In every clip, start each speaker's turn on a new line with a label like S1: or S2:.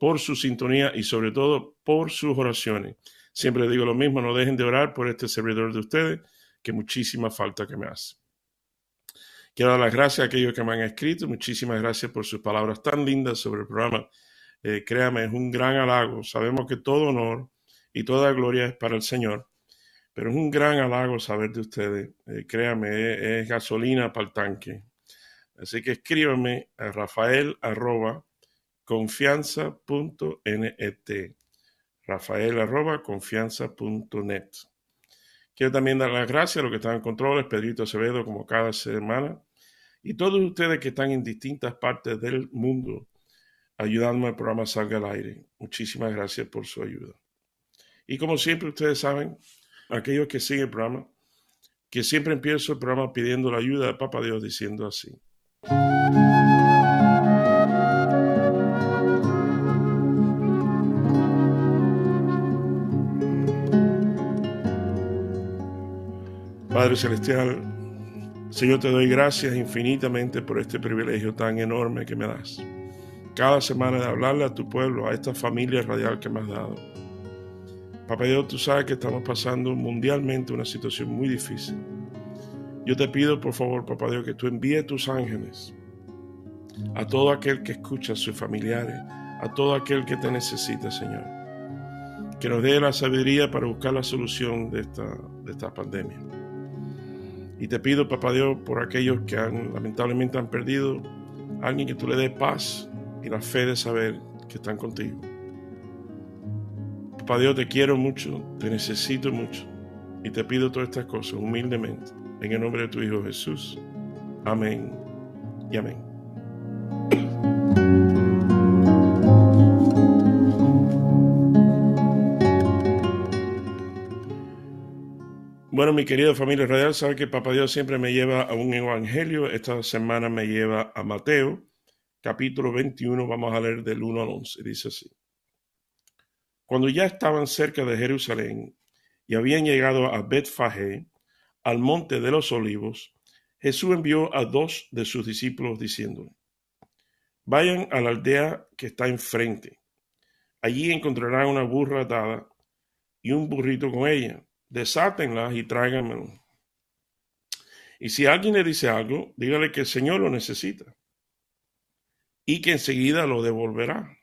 S1: por su sintonía y sobre todo por sus oraciones. Siempre digo lo mismo, no dejen de orar por este servidor de ustedes, que muchísima falta que me hace. Quiero dar las gracias a aquellos que me han escrito. Muchísimas gracias por sus palabras tan lindas sobre el programa. Eh, créame, es un gran halago. Sabemos que todo honor y toda gloria es para el Señor pero es un gran halago saber de ustedes. Eh, créame, es, gasolina para el tanque. Así que escríbame a rafael arroba confianza.net. Rafael arroba confianza.net. Quiero también dar las gracias a los que están en controles, Pedrito Acevedo, como cada semana, y todos ustedes que están en distintas partes del mundo ayudándome al programa Salga al Aire. Muchísimas gracias por su ayuda. Y como siempre ustedes saben, aquellos que siguen el programa, que siempre empiezo el programa pidiendo la ayuda de Papa Dios diciendo así. Padre Celestial, Señor, te doy gracias infinitamente por este privilegio tan enorme que me das. Cada semana de hablarle a tu pueblo, a esta familia radial que me has dado Papá Dios, tú sabes que estamos pasando mundialmente una situación muy difícil. Yo te pido, por favor, papá Dios, que tú envíes tus ángeles a todo aquel que escucha a sus familiares, a todo aquel que te necesita, Señor. Que nos dé la sabiduría para buscar la solución de esta, de esta pandemia. Y te pido, papá Dios, por aquellos que han, lamentablemente han perdido alguien que tú le des paz y la fe de saber que están contigo. Papá Dios, te quiero mucho, te necesito mucho y te pido todas estas cosas humildemente en el nombre de tu Hijo Jesús. Amén y amén. Bueno, mi querida familia radial, sabe que Papá Dios siempre me lleva a un evangelio. Esta semana me lleva a Mateo, capítulo 21. Vamos a leer del 1 al 11. Dice así. Cuando ya estaban cerca de Jerusalén y habían llegado a Betfagé, al monte de los olivos, Jesús envió a dos de sus discípulos diciéndole, vayan a la aldea que está enfrente. Allí encontrarán una burra atada y un burrito con ella. Desátenla y tráiganmelo. Y si alguien le dice algo, dígale que el Señor lo necesita y que enseguida lo devolverá.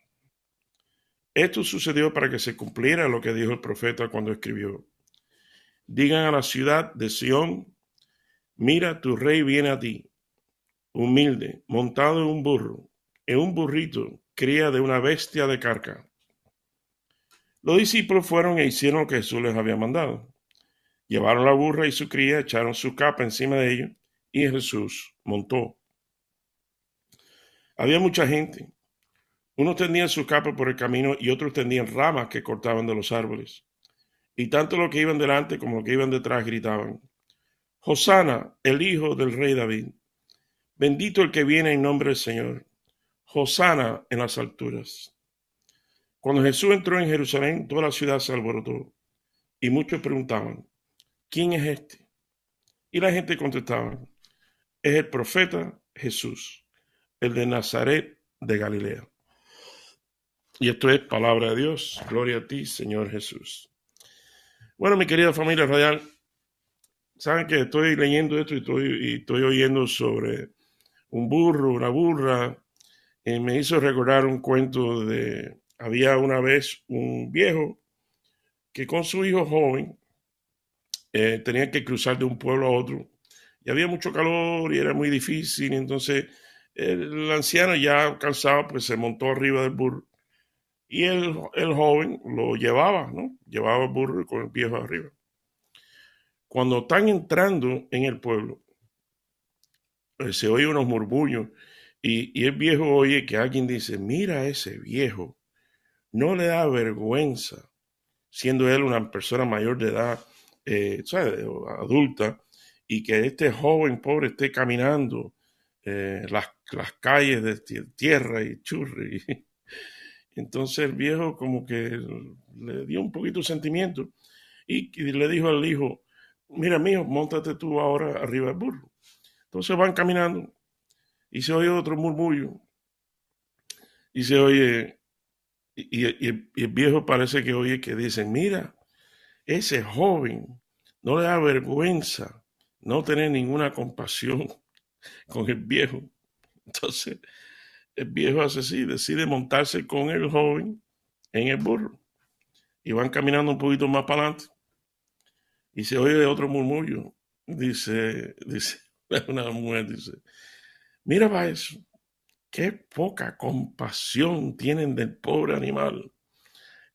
S1: Esto sucedió para que se cumpliera lo que dijo el profeta cuando escribió. Digan a la ciudad de Sión, mira, tu rey viene a ti, humilde, montado en un burro, en un burrito, cría de una bestia de carca. Los discípulos fueron e hicieron lo que Jesús les había mandado. Llevaron la burra y su cría, echaron su capa encima de ellos y Jesús montó. Había mucha gente unos tendían su capa por el camino y otros tendían ramas que cortaban de los árboles. Y tanto los que iban delante como los que iban detrás gritaban, Hosana, el hijo del rey David. Bendito el que viene en nombre del Señor. Hosana en las alturas. Cuando Jesús entró en Jerusalén, toda la ciudad se alborotó. Y muchos preguntaban, ¿quién es este? Y la gente contestaba, es el profeta Jesús, el de Nazaret de Galilea. Y esto es palabra de Dios. Gloria a ti, Señor Jesús. Bueno, mi querida familia radial, saben que estoy leyendo esto y estoy, estoy oyendo sobre un burro, una burra. Y me hizo recordar un cuento de, había una vez un viejo que con su hijo joven eh, tenía que cruzar de un pueblo a otro. Y había mucho calor y era muy difícil. entonces el anciano ya cansado, pues se montó arriba del burro y el, joven lo llevaba, ¿no? Llevaba el burro con el viejo arriba. Cuando están entrando en el pueblo, eh, se oye unos murmullos y, y, el viejo oye que alguien dice, mira ese viejo, no le da vergüenza siendo él una persona mayor de edad, eh, adulta, y que este joven pobre esté caminando eh, las, las, calles de tierra y churri. Entonces el viejo como que le dio un poquito de sentimiento y, le dijo al hijo, mira mío, montate tú ahora arriba del burro. Entonces van caminando y se oye otro murmullo y se oye, y, el viejo parece que oye que dicen, mira, ese joven no le da vergüenza no tener ninguna compasión con el viejo. Entonces, el viejo hace así, decide montarse con el joven en el burro. Y van caminando un poquito más para adelante. Y se oye otro murmullo. Dice, dice, una mujer dice, mira para eso, qué poca compasión tienen del pobre animal.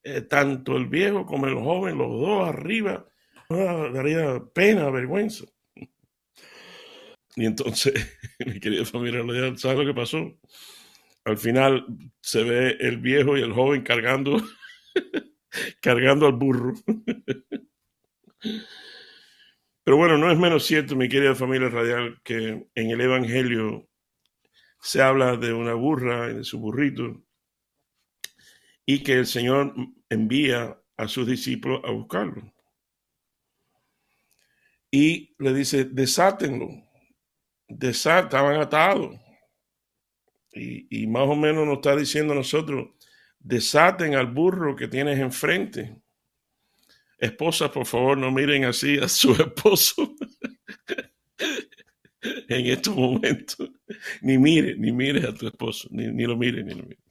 S1: Eh, tanto el viejo como el joven, los dos arriba, daría pena, vergüenza. Y entonces, mi querida familia, ¿sabes lo que pasó? Al final se ve el viejo y el joven cargando, cargando al burro. Pero bueno, no es menos cierto, mi querida familia radial, que en el Evangelio se habla de una burra y de su burrito y que el Señor envía a sus discípulos a buscarlo. Y le dice, desátenlo estaban atados. Y, más o menos nos está diciendo a nosotros, desaten al burro que tienes enfrente. Esposas, por favor, no miren así a su esposo en estos momentos. Ni mire, ni mire a tu esposo, ni, ni lo mire, ni lo mire.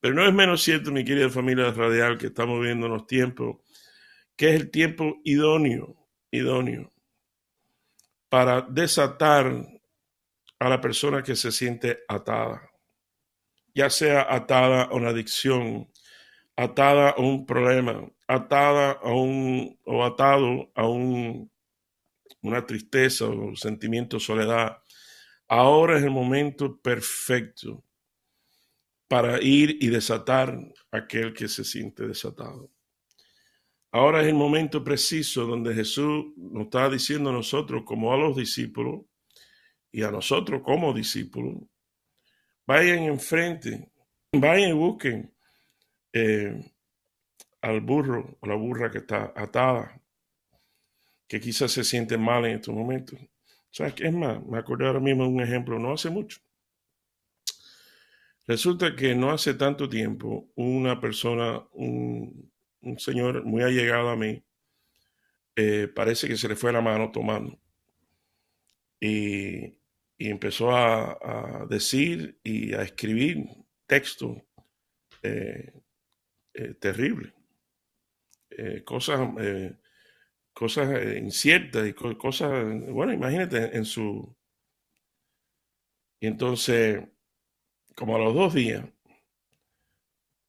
S1: Pero no es menos cierto, mi querida familia radial, que estamos viendo los tiempos, que es el tiempo idóneo, idóneo para desatar a la persona que se siente atada, ya sea atada a una adicción, atada a un problema, atada a un o atado a un, una tristeza o sentimiento de soledad. Ahora es el momento perfecto para ir y desatar aquel que se siente desatado. Ahora es el momento preciso donde Jesús nos está diciendo a nosotros, como a los discípulos, y a nosotros como discípulos, vayan enfrente, vayan y busquen eh, al burro o la burra que está atada, que quizás se siente mal en estos momentos. ¿Sabes qué es más? Me acordé ahora mismo de un ejemplo, no hace mucho. Resulta que no hace tanto tiempo una persona, un, un señor muy allegado a mí, eh, parece que se le fue la mano tomando. Y, empezó a, decir y a escribir textos eh, eh, terribles, cosas, cosas inciertas y cosas, bueno, imagínate en su... Y entonces, como a los dos días,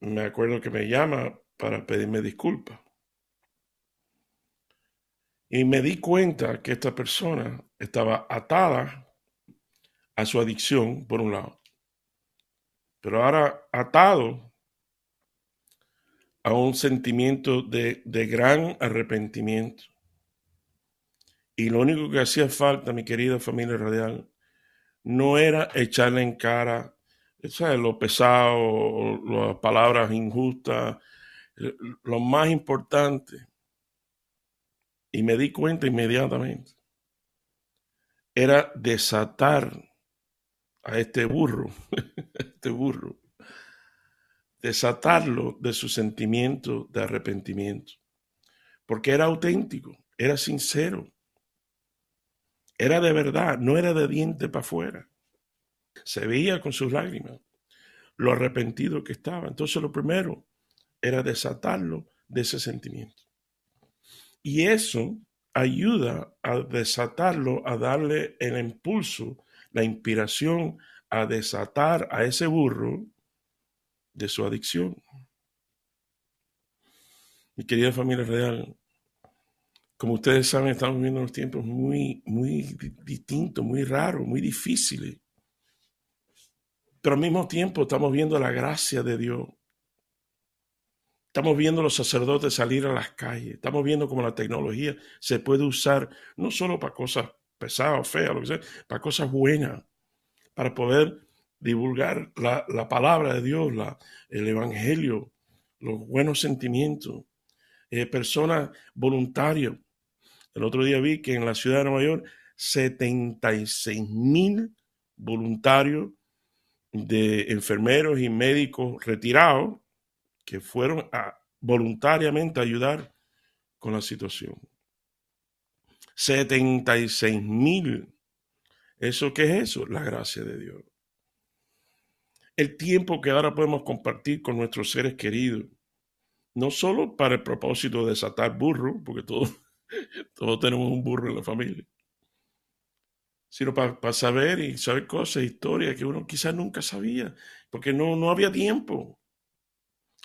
S1: me acuerdo que me llama para pedirme disculpas. Y me di cuenta que esta persona estaba atada a su adicción, por un lado, pero ahora atado a un sentimiento de, de gran arrepentimiento. Y lo único que hacía falta, mi querida familia radial, no era echarle en cara ¿sabes? lo pesado, las palabras injustas, lo más importante, y me di cuenta inmediatamente, era desatar a este burro, este burro, desatarlo de su sentimiento de arrepentimiento, porque era auténtico, era sincero, era de verdad, no era de diente para afuera. Se veía con sus lágrimas lo arrepentido que estaba. Entonces lo primero era desatarlo de ese sentimiento. Y eso ayuda a desatarlo, a darle el impulso, la inspiración a desatar a ese burro de su adicción. Mi querida familia real, como ustedes saben, estamos viviendo unos tiempos muy, muy distintos, muy raros, muy difíciles. Pero al mismo tiempo estamos viendo la gracia de Dios Estamos viendo a los sacerdotes salir a las calles. Estamos viendo cómo la tecnología se puede usar no solo para cosas pesadas, feas, lo que sea, para cosas buenas, para poder divulgar la, palabra de Dios, la, el evangelio, los buenos sentimientos. Eh, personas voluntarias. El otro día vi que en la ciudad de Nueva York 76 mil voluntarios de enfermeros y médicos retirados que fueron a voluntariamente ayudar con la situación. 76 mil. ¿Eso qué es eso? La gracia de Dios. El tiempo que ahora podemos compartir con nuestros seres queridos, no solo para el propósito de desatar burro, porque todos, todos tenemos un burro en la familia, sino para, saber y saber cosas, historias que uno quizás nunca sabía, porque no, no había tiempo.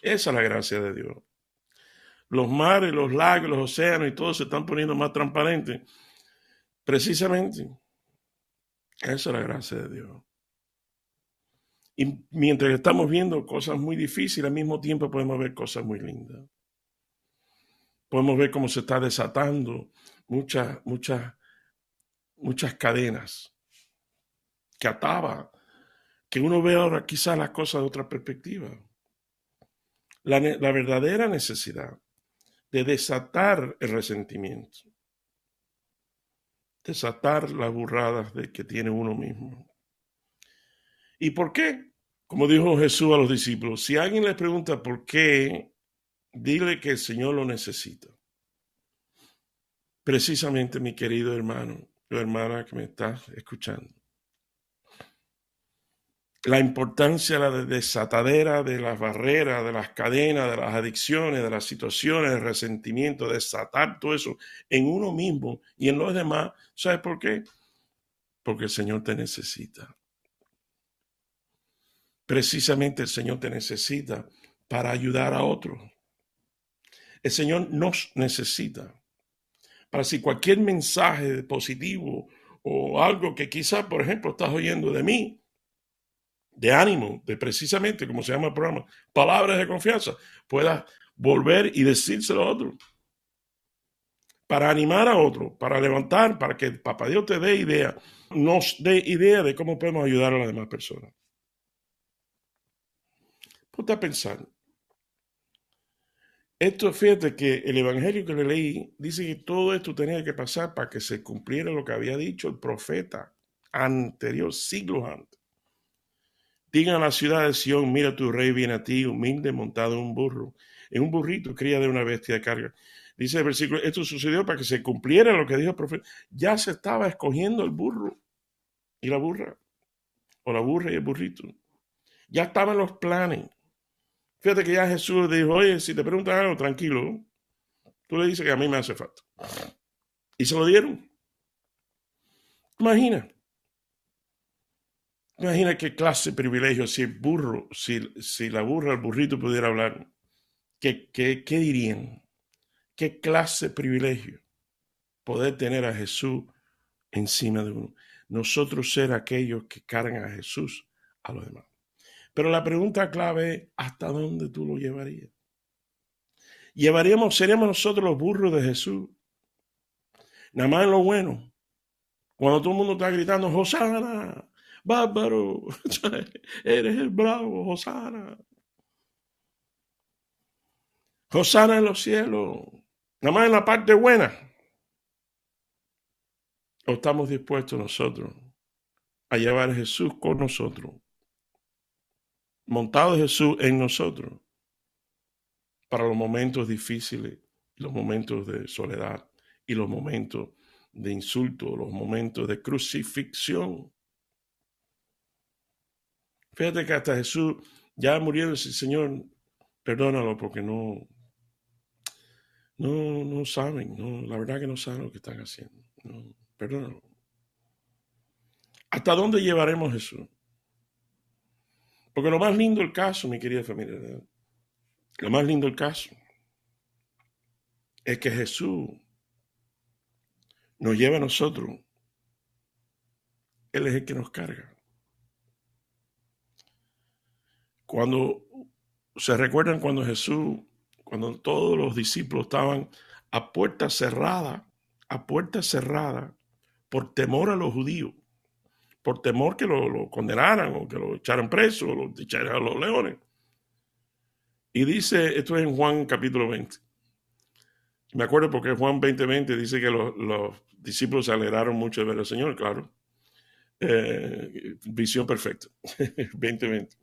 S1: Esa es la gracia de Dios. Los mares, los lagos, los océanos y todo se están poniendo más transparentes. Precisamente, esa es la gracia de Dios. Y mientras estamos viendo cosas muy difíciles, al mismo tiempo podemos ver cosas muy lindas. Podemos ver cómo se está desatando muchas, muchas muchas cadenas que ataba, que uno ve ahora quizás las cosas de otra perspectiva. La, la verdadera necesidad de desatar el resentimiento, desatar las burradas de que tiene uno mismo. ¿Y por qué? Como dijo Jesús a los discípulos, si alguien les pregunta por qué, dile que el Señor lo necesita. Precisamente, mi querido hermano, hermana que me está escuchando. La importancia de la desatadera de las barreras, de las cadenas, de las adicciones, de las situaciones, de resentimiento, desatar todo eso en uno mismo y en los demás. ¿Sabes por qué? Porque el Señor te necesita. Precisamente el Señor te necesita para ayudar a otros. El Señor nos necesita para si cualquier mensaje positivo o algo que quizás, por ejemplo, estás oyendo de mí, de ánimo, de precisamente, como se llama el programa, palabras de confianza, puedas volver y decírselo a otro. Para animar a otro, para levantar, para que Papá Dios te dé idea, nos dé idea de cómo podemos ayudar a las demás personas. Ponte a esto, fíjate que el evangelio que le leí dice que todo esto tenía que pasar para que se cumpliera lo que había dicho el profeta anterior, siglos antes. Digan a la ciudad de Sión, mira tu rey viene a ti, humilde, montado en un burro, en un burrito, cría de una bestia de carga. Dice el versículo, esto sucedió para que se cumpliera lo que dijo el profeta. Ya se estaba escogiendo el burro y la burra, o la burra y el burrito. Ya estaban los planes. Fíjate que ya Jesús dijo, oye, si te preguntan algo, tranquilo, tú le dices que a mí me hace falta. Y se lo dieron. Imagina. Imagina qué clase de privilegio si el burro, si, si la burra, el burrito pudiera hablar. ¿Qué, qué, qué dirían? ¿Qué clase de privilegio poder tener a Jesús encima de uno? Nosotros ser aquellos que cargan a Jesús a los demás. Pero la pregunta clave es, ¿hasta dónde tú lo llevarías? Llevaríamos, seríamos nosotros los burros de Jesús. Nada más en lo bueno. Cuando todo el mundo está gritando, Hosana, bárbaro, eres el bravo, Hosana. Hosana en los cielos. Nada más en la parte buena. ¿O estamos dispuestos nosotros a llevar a Jesús con nosotros montado Jesús en nosotros para los momentos difíciles, los momentos de soledad y los momentos de insulto, los momentos de crucifixión. Fíjate que hasta Jesús ya murió el Señor, perdónalo porque no, no, no saben, no, la verdad que no saben lo que están haciendo. Perdónalo. ¿Hasta dónde llevaremos Jesús? Porque lo más lindo del caso, mi querida familia, lo más lindo del caso es que Jesús nos lleva a nosotros. Él es el que nos carga. Cuando se recuerdan cuando Jesús cuando todos los discípulos estaban a puerta cerrada, a puerta cerrada, por temor a los judíos, por temor que lo, condenaran o que lo echaran preso o lo echaran a los leones. Y dice, esto es en Juan capítulo 20. Me acuerdo porque Juan 20:20 20 dice que los, discípulos se alegraron mucho de ver al Señor, claro. Eh, visión perfecta, 20:20.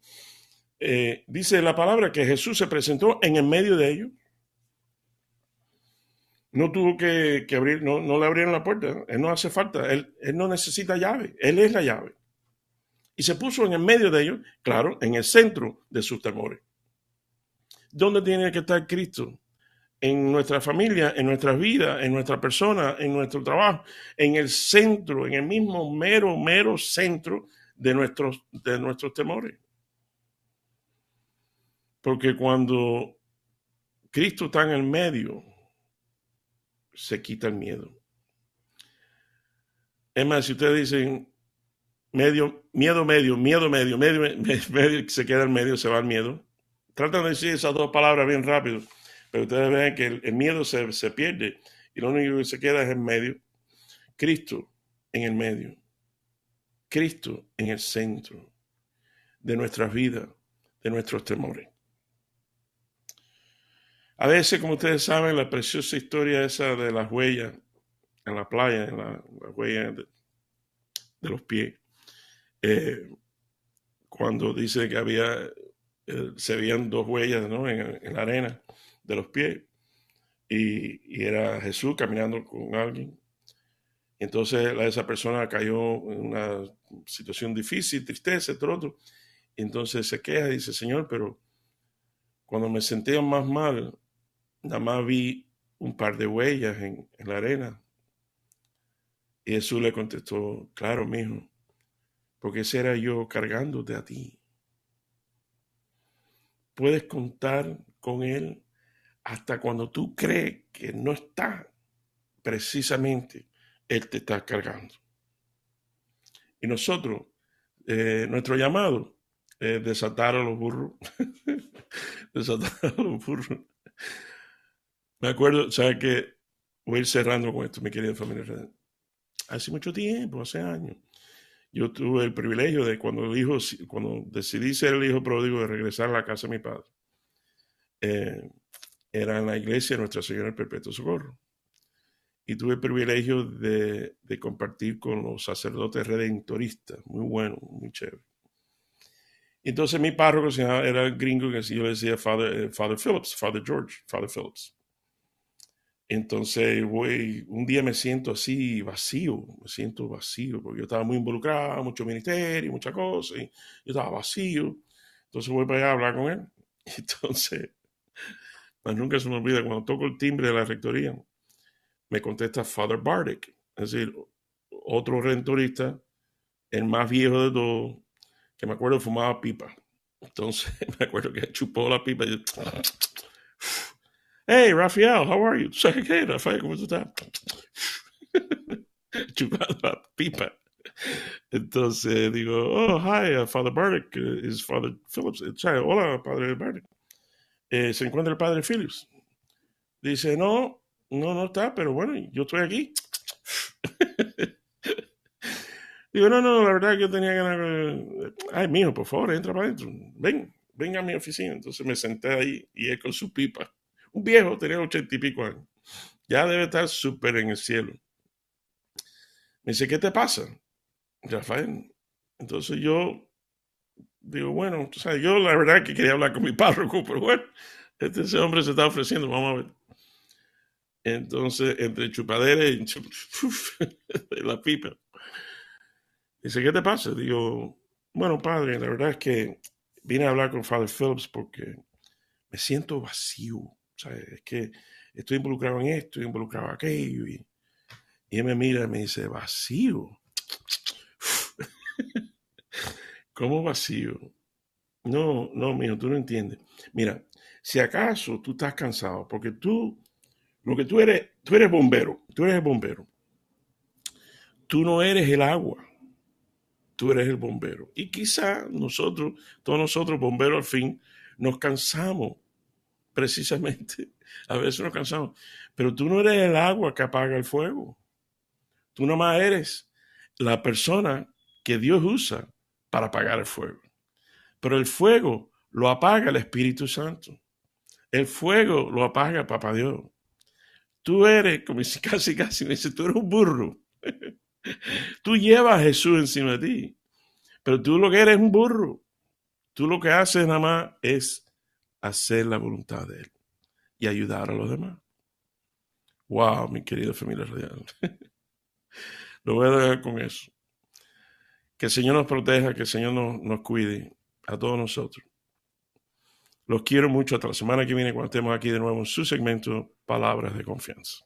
S1: Eh, dice la palabra que Jesús se presentó en el medio de ellos. No tuvo que, abrir, no, no, le abrieron la puerta. Él no hace falta, él, él no necesita llave, él es la llave. Y se puso en el medio de ellos, claro, en el centro de sus temores. ¿Dónde tiene que estar Cristo? En nuestra familia, en nuestras vidas, en nuestra persona, en nuestro trabajo, en el centro, en el mismo mero, mero centro de nuestros, de nuestros temores. Porque cuando Cristo está en el medio, se quita el miedo. Es más, si ustedes dicen medio, miedo, medio, miedo, medio, medio, medio, se queda en medio, se va al miedo. Tratan de decir esas dos palabras bien rápido, pero ustedes ven que el, miedo se, se, pierde y lo único que se queda es en medio. Cristo en el medio. Cristo en el centro de nuestras vidas, de nuestros temores. A veces, como ustedes saben, la preciosa historia esa de las huellas en la playa, en la, huellas de, los pies, eh, cuando dice que había eh, se veían dos huellas en, la arena de los pies y, era Jesús caminando con alguien. Entonces esa persona cayó en una situación difícil, tristeza, todo otro. Entonces se queja y dice, Señor, pero cuando me sentía más mal, nada más vi un par de huellas en, la arena. Y Jesús le contestó, claro, mijo, porque ese era yo cargándote a ti puedes contar con Él hasta cuando tú crees que no está, precisamente Él te está cargando. Y nosotros, eh, nuestro llamado es desatar a los burros, desatar a los burros. Me acuerdo, ¿sabes que Voy a ir cerrando con esto, mi querida familia. Hace mucho tiempo, hace años, yo tuve el privilegio de cuando, hijo, cuando decidí ser el hijo pródigo de regresar a la casa de mi padre. Eh, era en la iglesia de Nuestra Señora del Perpetuo Socorro. Y tuve el privilegio de, compartir con los sacerdotes redentoristas, muy bueno, muy chévere. Entonces mi párroco era el gringo que yo le decía eh, Father Phillips, Father George, Father Phillips. Entonces, güey, un día me siento así vacío, me siento vacío, porque yo estaba muy involucrado, mucho ministerio, muchas cosas, y yo estaba vacío. Entonces voy para allá a hablar con él. Entonces, más nunca se me olvida, cuando toco el timbre de la rectoría, me contesta Father Bardick, es decir, otro rentorista, el más viejo de todos, que me acuerdo fumaba pipa. Entonces, me acuerdo que chupó la pipa y yo, Hey, Rafael, how are you? ¿qué, Rafael? ¿Cómo estás? Chupando la pipa. Entonces digo, oh, hi, uh, Father Bardick uh, is Father Phillips. Hola, Padre Bardick. Eh, ¿Se encuentra el Padre Phillips? Dice, no, no, no está, pero bueno, yo estoy aquí. Digo, no, no, la verdad que yo tenía ganas. Ay, mijo, por favor, entra para adentro. Ven, ven a mi oficina. Entonces me senté ahí y él con su pipa. Un viejo, tenía ochenta y pico años. Ya debe estar súper en el cielo. Me dice, ¿qué te pasa, Rafael? Entonces yo digo, bueno, yo la verdad que quería hablar con mi párroco, pero bueno, este, ese hombre se está ofreciendo, vamos a ver. Entonces, entre chupadera y la pipa. Dice, ¿qué te pasa? Digo, bueno, padre, la verdad es que vine a hablar con Father Phillips porque me siento vacío es que estoy involucrado en esto, estoy involucrado en aquello. Y, él me mira y me dice, vacío. ¿Cómo vacío? No, no, mijo, tú no entiendes. Mira, si acaso tú estás cansado, porque tú, lo que tú eres, tú eres bombero, tú eres el bombero. Tú no eres el agua, tú eres el bombero. Y quizá nosotros, todos nosotros bomberos al fin, nos cansamos
S2: precisamente, a veces nos cansamos, pero tú no eres el agua que apaga el fuego. Tú nomás eres la persona que Dios usa para apagar el fuego. Pero el fuego lo apaga el Espíritu Santo. El fuego lo apaga Papá Dios. Tú eres, como si casi, casi me dice, tú eres un burro. tú llevas a Jesús encima de ti. Pero tú lo que eres es un burro. Tú lo que haces nada más es hacer la voluntad de Él y ayudar a los demás. Wow, mi querida familia radial. lo voy a dejar con eso. Que el Señor nos proteja, que el Señor nos, nos cuide a todos nosotros. Los quiero mucho. Hasta la semana que viene, cuando estemos aquí de nuevo en su segmento Palabras de Confianza.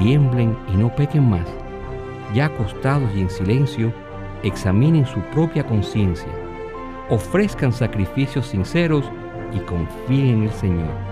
S3: Tiemblen y no pequen más. Ya acostados y en silencio, examinen su propia conciencia. Ofrezcan sacrificios sinceros y confíen en el Señor